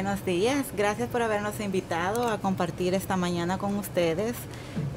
Buenos días, gracias por habernos invitado a compartir esta mañana con ustedes.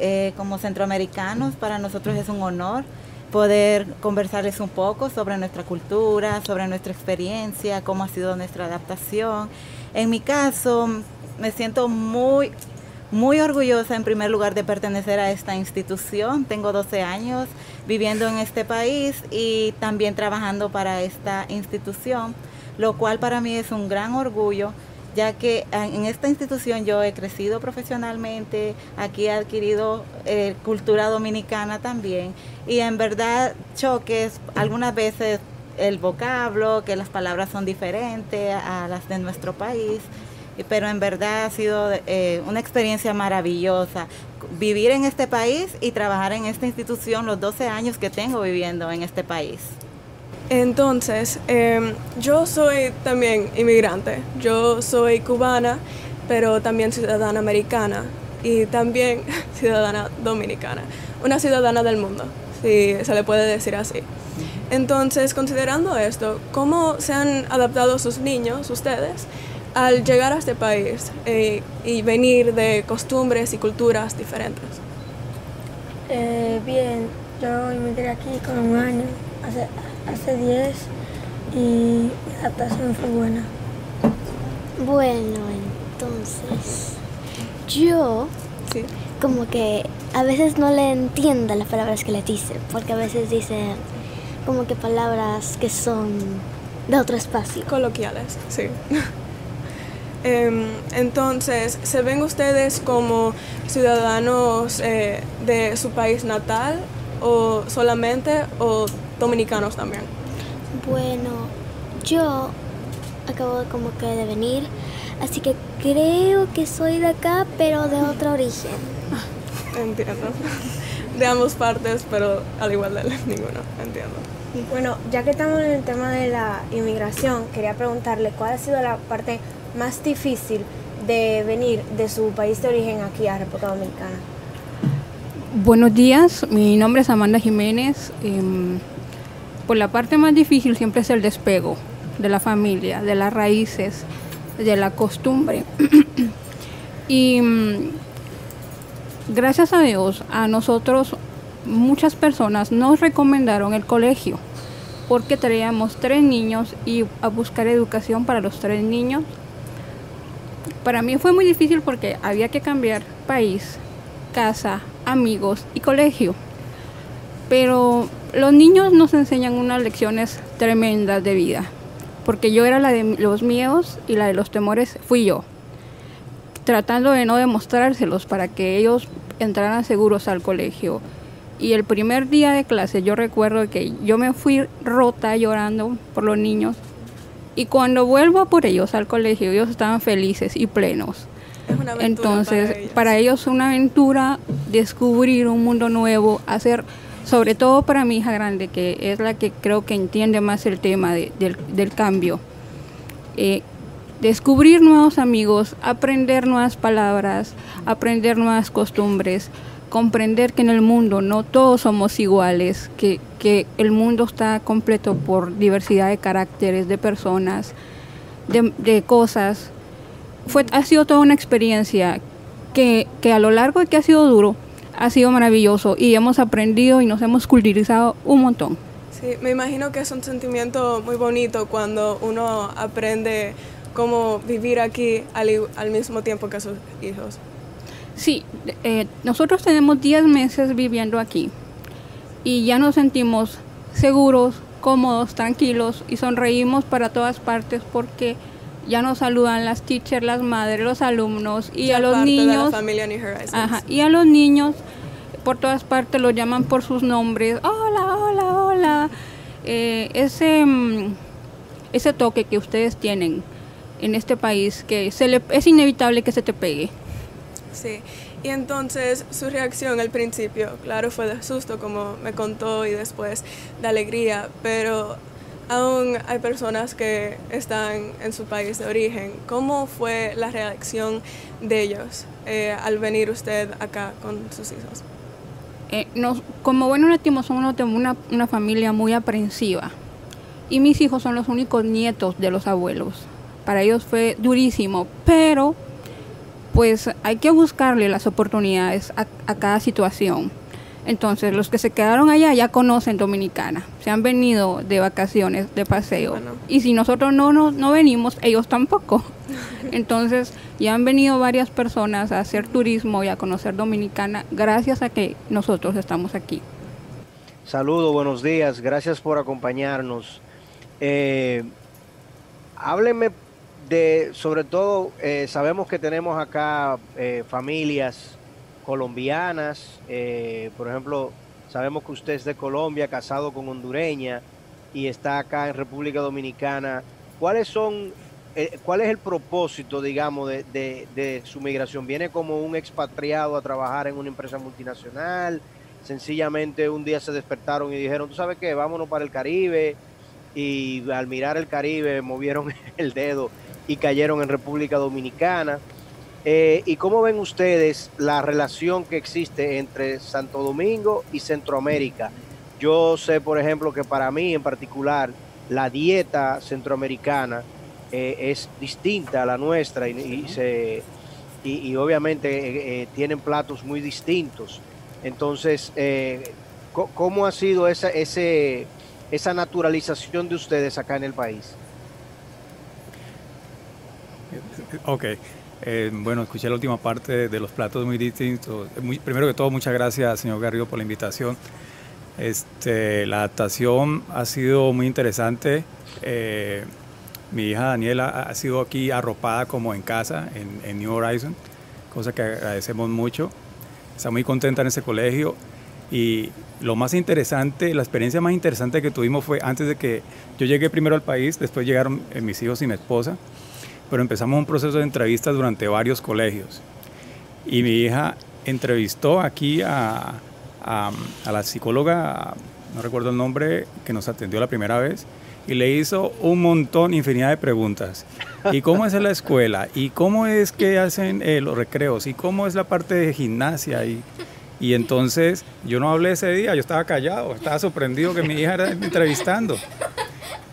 Eh, como centroamericanos, para nosotros es un honor poder conversarles un poco sobre nuestra cultura, sobre nuestra experiencia, cómo ha sido nuestra adaptación. En mi caso, me siento muy, muy orgullosa en primer lugar de pertenecer a esta institución. Tengo 12 años viviendo en este país y también trabajando para esta institución lo cual para mí es un gran orgullo ya que en esta institución yo he crecido profesionalmente, aquí he adquirido eh, cultura dominicana también y en verdad choques algunas veces el vocablo, que las palabras son diferentes a las de nuestro país, pero en verdad ha sido eh, una experiencia maravillosa vivir en este país y trabajar en esta institución los 12 años que tengo viviendo en este país. Entonces, em, yo soy también inmigrante. Yo soy cubana, pero también ciudadana americana y también ciudadana dominicana. Una ciudadana del mundo, si se le puede decir así. Entonces, considerando esto, ¿cómo se han adaptado sus niños, ustedes, al llegar a este país eh, y venir de costumbres y culturas diferentes? Eh, bien, yo emigré aquí con un año, hace hace 10 y la adaptación fue buena. Bueno, entonces yo como que a veces no le entiendo las palabras que le dicen, porque a veces dicen como que palabras que son de otro espacio. Coloquiales, sí. Em, entonces, ¿se ven ustedes como ciudadanos eh, de su país natal o solamente o dominicanos también? Bueno, yo acabo como que de venir, así que creo que soy de acá, pero de otro origen. Entiendo. De ambas partes, pero al igual de ninguno, entiendo. Bueno, ya que estamos en el tema de la inmigración, quería preguntarle cuál ha sido la parte más difícil de venir de su país de origen aquí a República Dominicana. Buenos días, mi nombre es Amanda Jiménez. Em, por la parte más difícil siempre es el despego de la familia, de las raíces, de la costumbre. y mm, gracias a Dios, a nosotros muchas personas nos recomendaron el colegio porque traíamos tres niños y a buscar educación para los tres niños. Para mí fue muy difícil porque había que cambiar país, casa, amigos y colegio. Pero los niños nos enseñan unas lecciones tremendas de vida, porque yo era la de los miedos y la de los temores fui yo, tratando de no demostrárselos para que ellos entraran seguros al colegio. Y el primer día de clase yo recuerdo que yo me fui rota llorando por los niños y cuando vuelvo por ellos al colegio ellos estaban felices y plenos. Entonces, para ellos. para ellos es una aventura descubrir un mundo nuevo, hacer sobre todo para mi hija grande, que es la que creo que entiende más el tema del, cambio. Eh, descubrir nuevos amigos, aprender nuevas palabras, aprender nuevas costumbres, comprender que en el mundo no todos somos iguales, que, el mundo está completo por diversidad de caracteres, de personas, de, cosas. Fue, ha sido toda una experiencia que, que a lo largo de que ha sido duro, ha sido maravilloso y hemos aprendido y nos hemos culturizado un montón. Sí, me imagino que es un sentimiento muy bonito cuando uno aprende cómo vivir aquí al, mismo tiempo que sus hijos. Sí, eh, nosotros tenemos 10 meses viviendo aquí y ya nos sentimos seguros, cómodos, tranquilos y sonreímos para todas partes porque ya nos saludan las teachers, las madres, los alumnos y a los niños. y a los niños por todas partes los llaman por sus nombres. Hola, hola, hola hola, eh, ese, mm, ese toque que ustedes tienen en este país, que se le, es inevitable que se te pegue. Sí, y entonces su reacción al principio, claro, fue de susto, como me contó, y después de alegría, pero aún hay personas que están en su país de origen. ¿Cómo fue la reacción de ellos eh, al venir usted acá con sus hijos? Eh, nos, como buenos nativos somos una, una familia muy aprensiva y mis hijos son los únicos nietos de los abuelos. Para ellos fue durísimo, pero pues hay que buscarle las oportunidades a, cada situación. Entonces, los que se quedaron allá ya conocen Dominicana, se han venido de vacaciones, de paseo. Y si nosotros no, no, no venimos, ellos tampoco. Entonces, ya han venido varias personas a hacer turismo y a conocer Dominicana gracias a que nosotros estamos aquí. Saludos, buenos días, gracias por acompañarnos. Eh, hábleme de, sobre todo, eh, sabemos que tenemos acá eh, familias colombianas, eh, por ejemplo, sabemos que usted es de Colombia, casado con hondureña y está acá en República Dominicana. ¿Cuáles son, cuál es el propósito, digamos, de, de, su migración? ¿Viene como un expatriado a trabajar en una empresa multinacional? Sencillamente un día se despertaron y dijeron, ¿tú sabes qué? Vámonos para el Caribe. Y al mirar el Caribe movieron el dedo y cayeron en República Dominicana. Eh, ¿Y cómo ven ustedes la relación que existe entre Santo Domingo y Centroamérica? Yo sé, por ejemplo, que para mí en particular la dieta centroamericana eh, es distinta a la nuestra y, se, y, obviamente eh, tienen platos muy distintos. Entonces, ¿cómo ha sido esa, ese, esa naturalización de ustedes acá en el país? Ok. Eh, bueno, escuché la última parte de los platos muy distintos. primero que todo, muchas gracias, señor Garrido, por la invitación. Este, la adaptación ha sido muy interesante. Eh, mi hija Daniela ha sido aquí arropada como en casa, en, New Horizon, cosa que agradecemos mucho. Está muy contenta en ese colegio. Y lo más interesante, la experiencia más interesante que tuvimos fue antes de que yo llegué primero al país, después llegaron eh, mis hijos y mi esposa pero empezamos un proceso de entrevistas durante varios colegios. Y mi hija entrevistó aquí a, la psicóloga, no recuerdo el nombre, que nos atendió la primera vez, y le hizo un montón, infinidad de preguntas. ¿Y cómo es la escuela? ¿Y cómo es que hacen eh, los recreos? ¿Y cómo es la parte de gimnasia? Y, y entonces yo no hablé ese día, yo estaba callado, estaba sorprendido que mi hija era entrevistando.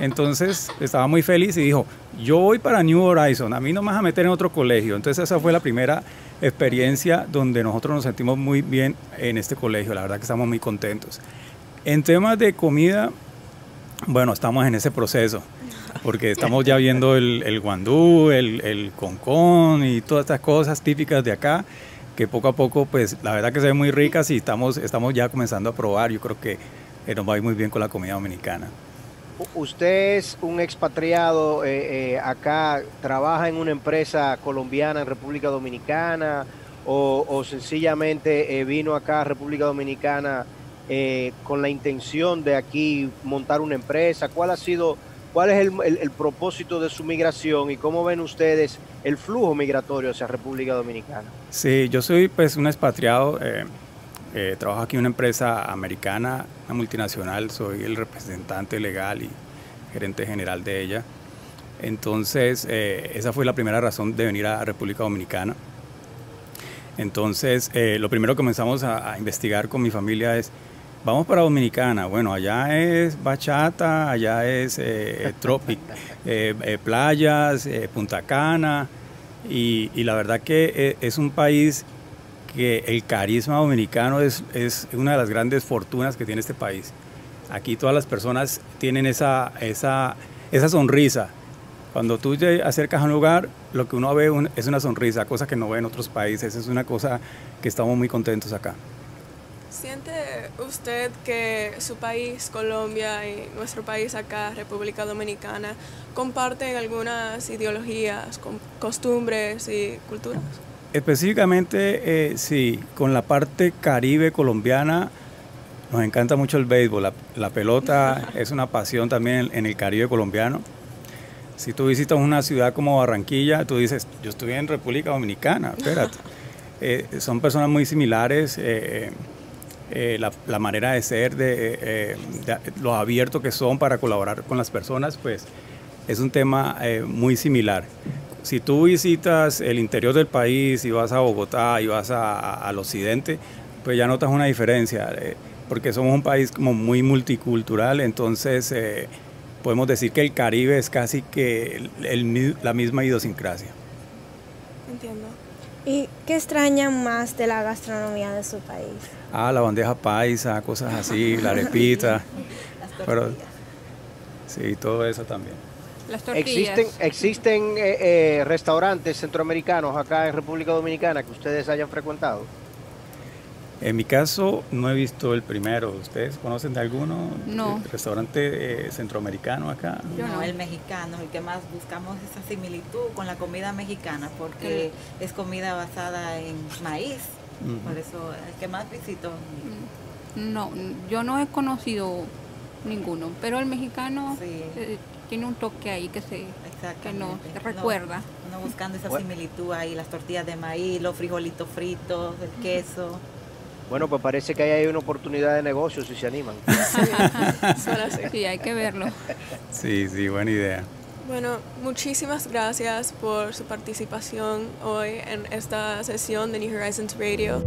Entonces estaba muy feliz y dijo, yo voy para New Horizon, a mí no me vas a meter en otro colegio. Entonces esa fue la primera experiencia donde nosotros nos sentimos muy bien en este colegio, la verdad que estamos muy contentos. En temas de comida, bueno, estamos en ese proceso, porque estamos ya viendo el, guandú, el, el concón y todas estas cosas típicas de acá, que poco a poco, pues la verdad que se ven muy ricas y estamos, estamos ya comenzando a probar, yo creo que nos va a ir muy bien con la comida dominicana usted es un expatriado eh, eh, acá, trabaja en una empresa colombiana en República Dominicana o, sencillamente eh, vino acá a República Dominicana con la intención de aquí montar una empresa. ¿Cuál ha sido, cuál es el, propósito de su migración y cómo ven ustedes el flujo migratorio hacia República Dominicana? Sí, yo soy pues un expatriado. Eh, trabajo aquí en una empresa americana, una multinacional, soy el representante legal y gerente general de ella. Entonces, eh, esa fue la primera razón de venir a República Dominicana. Entonces, eh, lo primero que comenzamos a, investigar con mi familia es, vamos para Dominicana. Bueno, allá es bachata, allá es tropic, playas, Punta Cana. Y, y, la verdad que es un país que el carisma dominicano es, es una de las grandes fortunas que tiene este país. Aquí todas las personas tienen esa, esa, esa sonrisa. Cuando tú te acercas a un lugar, lo que uno ve es una sonrisa, cosa que no ve en otros países. Es una cosa que estamos muy contentos acá. ¿Siente usted que su país, Colombia, y nuestro país acá, República Dominicana, comparten algunas ideologías, costumbres y culturas? Específicamente, eh, sí, con la parte caribe colombiana nos encanta mucho el béisbol. La, pelota es una pasión también en el Caribe colombiano. Si tú visitas una ciudad como Barranquilla, tú dices, yo estoy en República Dominicana, espérate. Eh, son personas muy similares, eh, eh, la, manera de ser, de, lo abierto que son para colaborar con las personas, pues es un tema muy similar. Si tú visitas el interior del país y vas a Bogotá y vas al occidente, pues ya notas una diferencia porque somos un país como muy multicultural, entonces eh, podemos decir que el Caribe es casi que la misma idiosincrasia. Entiendo. ¿Y qué extrañan más de la gastronomía de su país? Ah, la bandeja paisa, cosas así, la arepita. pero, sí, todo eso también. Las ¿Existen, existen eh, eh, restaurantes centroamericanos acá en República Dominicana que ustedes hayan frecuentado? En mi caso no he visto el primero. ¿Ustedes conocen de alguno? No. restaurante eh, centroamericano acá? no, el mexicano, el que más buscamos esa similitud con la comida mexicana, porque es comida basada en maíz. Por eso el que más visito. Mm, no, yo no he conocido ninguno, pero el mexicano eh, tiene un toque ahí que se que no recuerda. Uno, buscando esa similitud ahí, las tortillas de maíz, los frijolitos fritos, el queso. Bueno, pues parece que hay una oportunidad de negocio si se animan. Sí, hay que verlo. Sí, sí, buena idea. Bueno, muchísimas gracias por su participación hoy en esta sesión de New Horizons Radio.